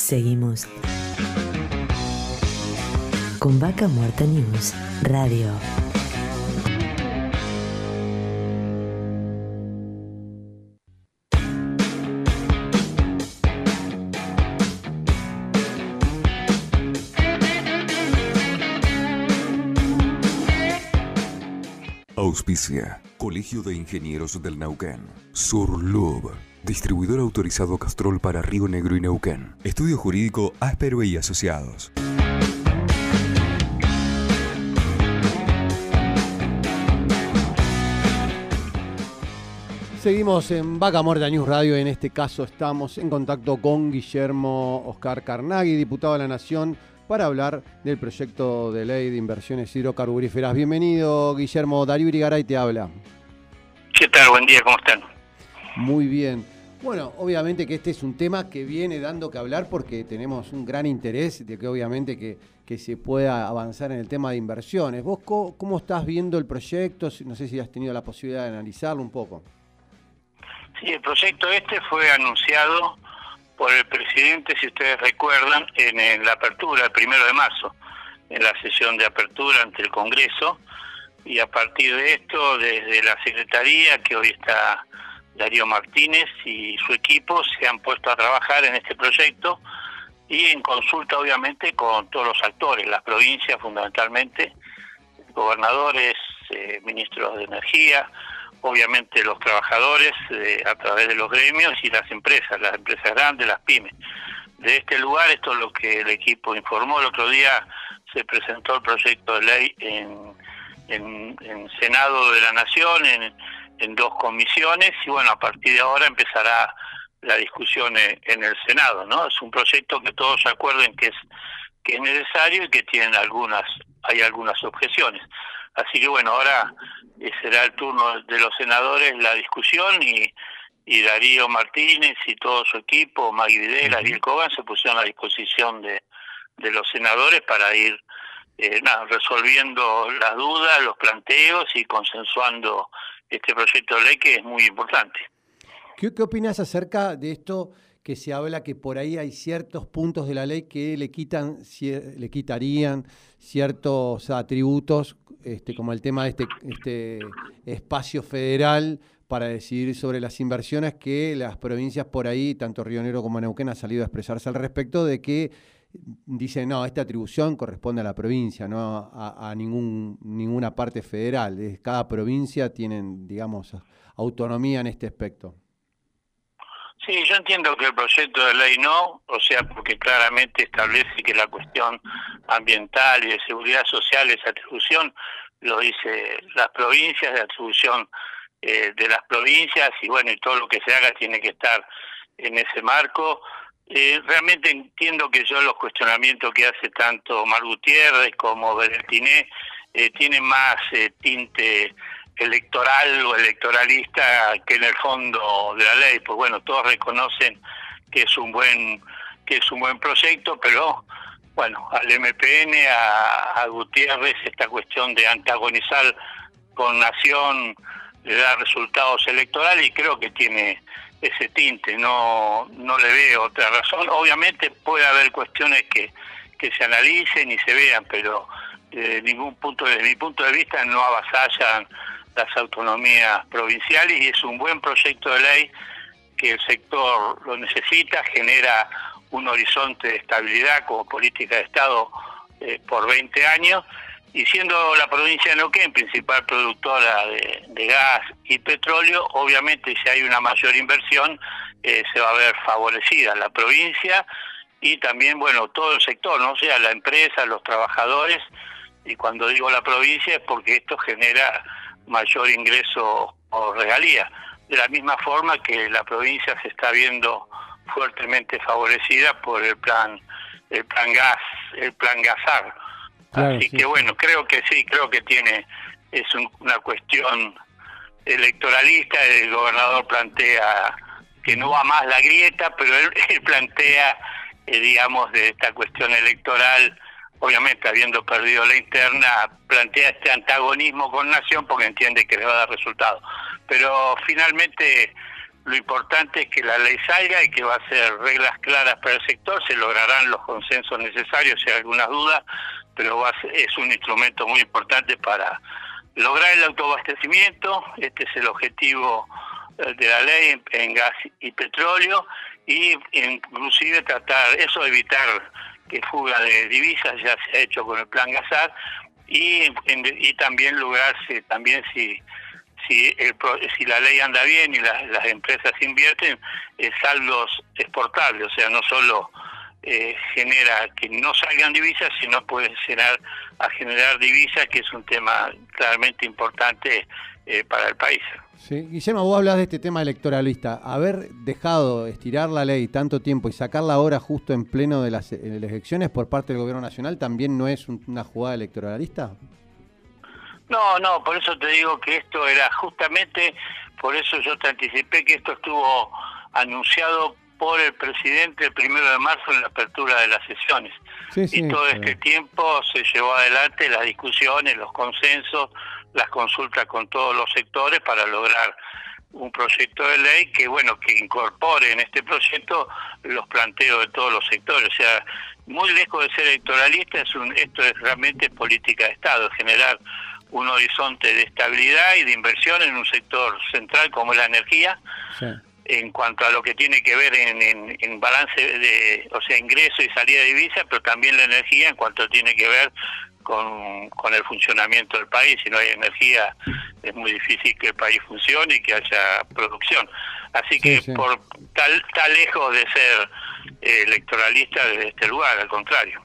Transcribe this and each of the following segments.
Seguimos con Vaca Muerta News Radio. Auspicia. Colegio de Ingenieros del Nauquén. Surlub. Distribuidor autorizado Castrol para Río Negro y Neuquén. Estudio Jurídico Áspero y Asociados. Seguimos en Vaca Muerta News Radio. En este caso estamos en contacto con Guillermo Oscar Carnaghi, diputado de la Nación, para hablar del proyecto de ley de inversiones hidrocarburíferas. Bienvenido, Guillermo. Darío Irigaray te habla. ¿Qué tal? Buen día, ¿cómo están? Muy bien. Bueno, obviamente que este es un tema que viene dando que hablar porque tenemos un gran interés de que obviamente que, que se pueda avanzar en el tema de inversiones. ¿Vos cómo estás viendo el proyecto? No sé si has tenido la posibilidad de analizarlo un poco. Sí, el proyecto este fue anunciado por el presidente, si ustedes recuerdan, en, la apertura, el primero de marzo, en la sesión de apertura ante el Congreso, y a partir de esto, desde la Secretaría, que hoy está Darío Martínez y su equipo, se han puesto a trabajar en este proyecto y en consulta, obviamente, con todos los actores, las provincias fundamentalmente, gobernadores, eh, ministros de Energía, obviamente los trabajadores eh, a través de los gremios y las empresas, las empresas grandes, las pymes. De este lugar, esto es lo que el equipo informó. El otro día se presentó el proyecto de ley en, en, Senado de la Nación, en, en, dos comisiones, y bueno, a partir de ahora empezará la discusión en, el Senado, ¿no? Es un proyecto que todos acuerden que es que es necesario y que tienen algunas hay algunas objeciones. Así que bueno, ahora eh, será el turno de los senadores la discusión y, y Darío Martínez y todo su equipo, Magui Videla, Ariel Coban, se pusieron a disposición de, de los senadores para ir eh, resolviendo las dudas, los planteos y consensuando este proyecto de ley que es muy importante. ¿Qué, opinas acerca de esto? que se habla que por ahí hay ciertos puntos de la ley que le quitan, le quitarían ciertos atributos, este, como el tema de este, este espacio federal para decidir sobre las inversiones que las provincias por ahí, tanto Río Negro como Neuquén, han salido a expresarse al respecto de que dicen, no, esta atribución corresponde a la provincia, no a, ningún, ninguna parte federal. Cada provincia tiene, digamos, autonomía en este aspecto. Sí, yo entiendo que el proyecto de ley no, o sea, porque claramente establece que la cuestión ambiental y de seguridad social es atribución, lo dice las provincias, de atribución eh, de las provincias, y bueno, y todo lo que se haga tiene que estar en ese marco. Eh, realmente entiendo que yo los cuestionamientos que hace tanto Mar Gutiérrez como Bertiné eh, tienen más eh, tinte electoral o electoralista que en el fondo de la ley, pues bueno, todos reconocen que es un buen que es un buen proyecto, pero bueno, al MPN, a, Gutiérrez, esta cuestión de antagonizar con Nación le da resultados electorales y creo que tiene ese tinte, no, no le veo otra razón. Obviamente puede haber cuestiones que, que se analicen y se vean, pero de ningún punto, desde mi punto de vista, no avasallan las autonomías provinciales y es un buen proyecto de ley que el sector lo necesita, genera un horizonte de estabilidad como política de Estado eh, por 20 años y siendo la provincia de Neuquén principal productora de, gas y petróleo, obviamente si hay una mayor inversión eh, se va a ver favorecida la provincia y también, bueno, todo el sector, ¿no? O sea, la empresa, los trabajadores, y cuando digo la provincia es porque esto genera mayor ingreso o regalía. De la misma forma que la provincia se está viendo fuertemente favorecida por el plan el plan gas, el plan gasar. Así que bueno, creo que sí, creo que tiene es una cuestión electoralista, el gobernador plantea que no va más la grieta, pero él, plantea, eh, digamos, de esta cuestión electoral obviamente habiendo perdido la interna, plantea este antagonismo con Nación porque entiende que le va a dar resultado. Pero finalmente lo importante es que la ley salga y que va a ser reglas claras para el sector, se lograrán los consensos necesarios si hay algunas dudas, pero va es un instrumento muy importante para lograr el autoabastecimiento, este es el objetivo eh, de la ley en, gas y petróleo, y inclusive tratar eso, evitar que fuga de divisas, ya se ha hecho con el plan Gasar, y, y también lograrse, también si si, si la ley anda bien y las empresas invierten, eh, saldos exportables, o sea, no solo eh, genera que no salgan divisas, sino puede generar a generar divisas, que es un tema claramente importante eh, para el país. Sí. Guillermo, vos hablas de este tema electoralista. Haber dejado estirar la ley tanto tiempo y sacarla ahora justo en pleno de las, elecciones por parte del gobierno nacional también no es una jugada electoralista. No, no, por eso te digo que esto era justamente, por eso yo te anticipé que esto estuvo anunciado por el presidente el primero de marzo en la apertura de las sesiones. y todo este tiempo se llevó adelante las discusiones, los consensos, las consultas con todos los sectores para lograr un proyecto de ley que bueno que incorpore en este proyecto los planteos de todos los sectores. O sea muy lejos de ser electoralista es un, esto es realmente política de estado generar un horizonte de estabilidad y de inversión en un sector central como es la energía en cuanto a lo que tiene que ver en, balance de, o sea, ingreso y salida de divisas, pero también la energía en cuanto tiene que ver con, el funcionamiento del país. Si no hay energía es muy difícil que el país funcione y que haya producción. Así que por tal, tal lejos de ser eh, electoralista desde este lugar, al contrario.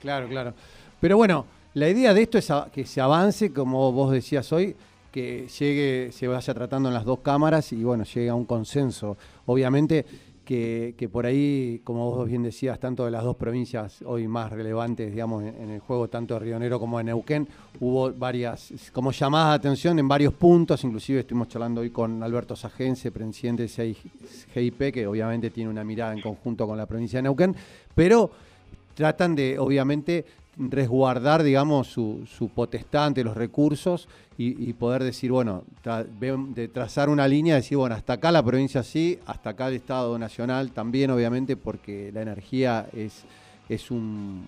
Claro, claro. Pero bueno, la idea de esto es que se avance, como vos decías hoy, que llegue, se vaya tratando en las dos cámaras y bueno, llegue a un consenso. Obviamente que, por ahí, como vos bien decías, tanto de las dos provincias hoy más relevantes, digamos, en, el juego, tanto de Río Negro como de Neuquén, hubo varias, como llamadas de atención en varios puntos, inclusive estuvimos charlando hoy con Alberto Sagense, presidente de GIP, que obviamente tiene una mirada en conjunto con la provincia de Neuquén, pero tratan de, obviamente, resguardar, digamos, su, su potestad ante los recursos y, poder decir, bueno, de trazar una línea, decir, bueno, hasta acá la provincia sí, hasta acá el Estado Nacional también, obviamente, porque la energía es, es un,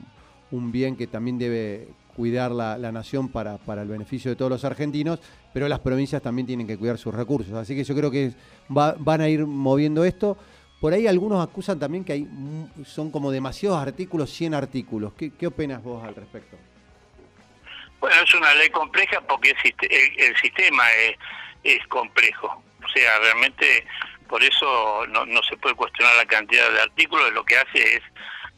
un bien que también debe cuidar la, nación para, para, el beneficio de todos los argentinos, pero las provincias también tienen que cuidar sus recursos. Así que yo creo que van a ir moviendo esto. Por ahí algunos acusan también que hay son como demasiados artículos, 100 artículos. ¿Qué, opinas vos al respecto? Bueno, es una ley compleja porque el, sistema es, complejo. O sea, realmente por eso no, se puede cuestionar la cantidad de artículos. Lo que hace es,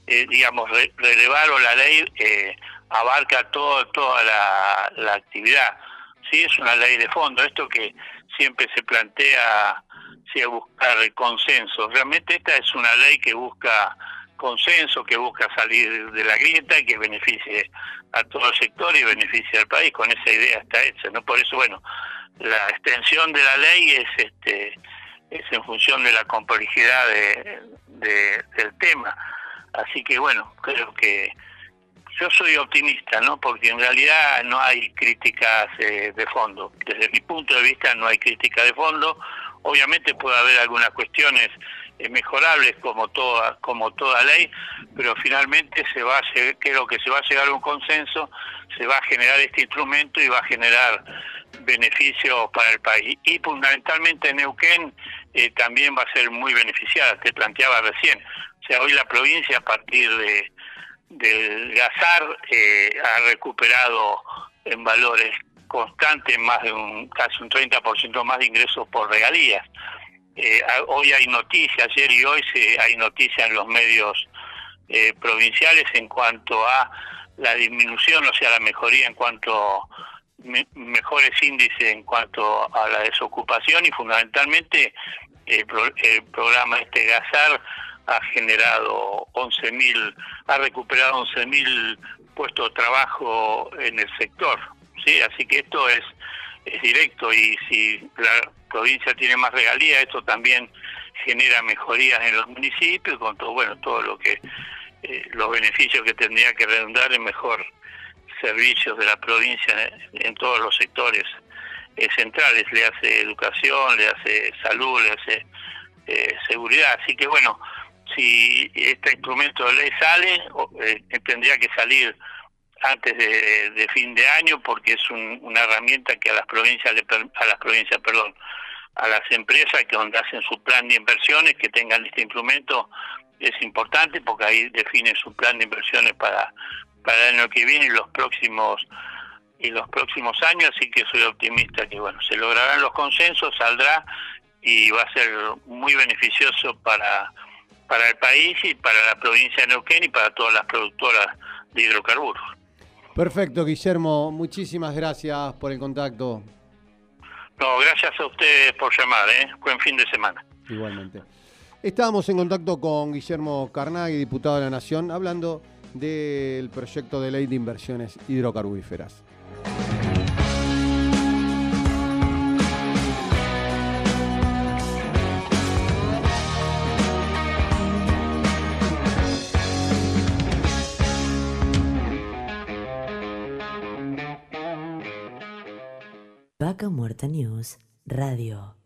eh, digamos, relevar o la ley eh, abarca todo, toda la actividad. Sí, es una ley de fondo. Esto que siempre se plantea a buscar consenso. Realmente esta es una ley que busca consenso, que busca salir de la grieta y que beneficie a todo el sector y beneficie al país. Con esa idea está hecha, ¿no? Por eso, bueno, la extensión de la ley es este es en función de la complejidad de, del tema. Así que, bueno, creo que yo soy optimista, ¿no? Porque en realidad no hay críticas eh, de fondo. Desde mi punto de vista no hay crítica de fondo Obviamente puede haber algunas cuestiones eh, mejorables como toda como toda ley, pero finalmente se va a creo que se va a llegar a un consenso, se va a generar este instrumento y va a generar beneficios para el país. Y fundamentalmente Neuquén eh, también va a ser muy beneficiada, te planteaba recién. O sea, hoy la provincia a partir de del Gazar eh, ha recuperado en valores constante, más de un casi un 30% más de ingresos por regalías. Eh, hoy hay noticias, ayer y hoy se, hay noticias en los medios eh, provinciales en cuanto a la disminución, o sea, la mejoría en cuanto mejores índices en cuanto a la desocupación y fundamentalmente el, programa este GASAR ha generado 11.000, ha recuperado 11.000 puestos de trabajo en el sector. ¿Sí? Así que esto es, es directo y si la provincia tiene más regalías, esto también genera mejorías en los municipios, con todo, bueno, todo lo que, eh, los beneficios que tendría que redundar en mejor servicios de la provincia en, todos los sectores centrales, le hace educación, le hace salud, le hace seguridad. Así que bueno, si este instrumento de ley sale, tendría que salir antes de, fin de año porque es una herramienta que a las provincias a las provincias perdón a las empresas que donde hacen su plan de inversiones que tengan este instrumento es importante porque ahí definen su plan de inversiones para para el año que viene y los próximos y los próximos años así que soy optimista que bueno se lograrán los consensos saldrá y va a ser muy beneficioso para para el país y para la provincia de Neuquén y para todas las productoras de hidrocarburos Perfecto, Guillermo. Muchísimas gracias por el contacto. No, gracias a ustedes por llamar. ¿eh? Buen fin de semana. Igualmente. Estábamos en contacto con Guillermo Carnaghi, diputado de la Nación, hablando del proyecto de ley de inversiones hidrocarburíferas. Vaca Muerta News Radio.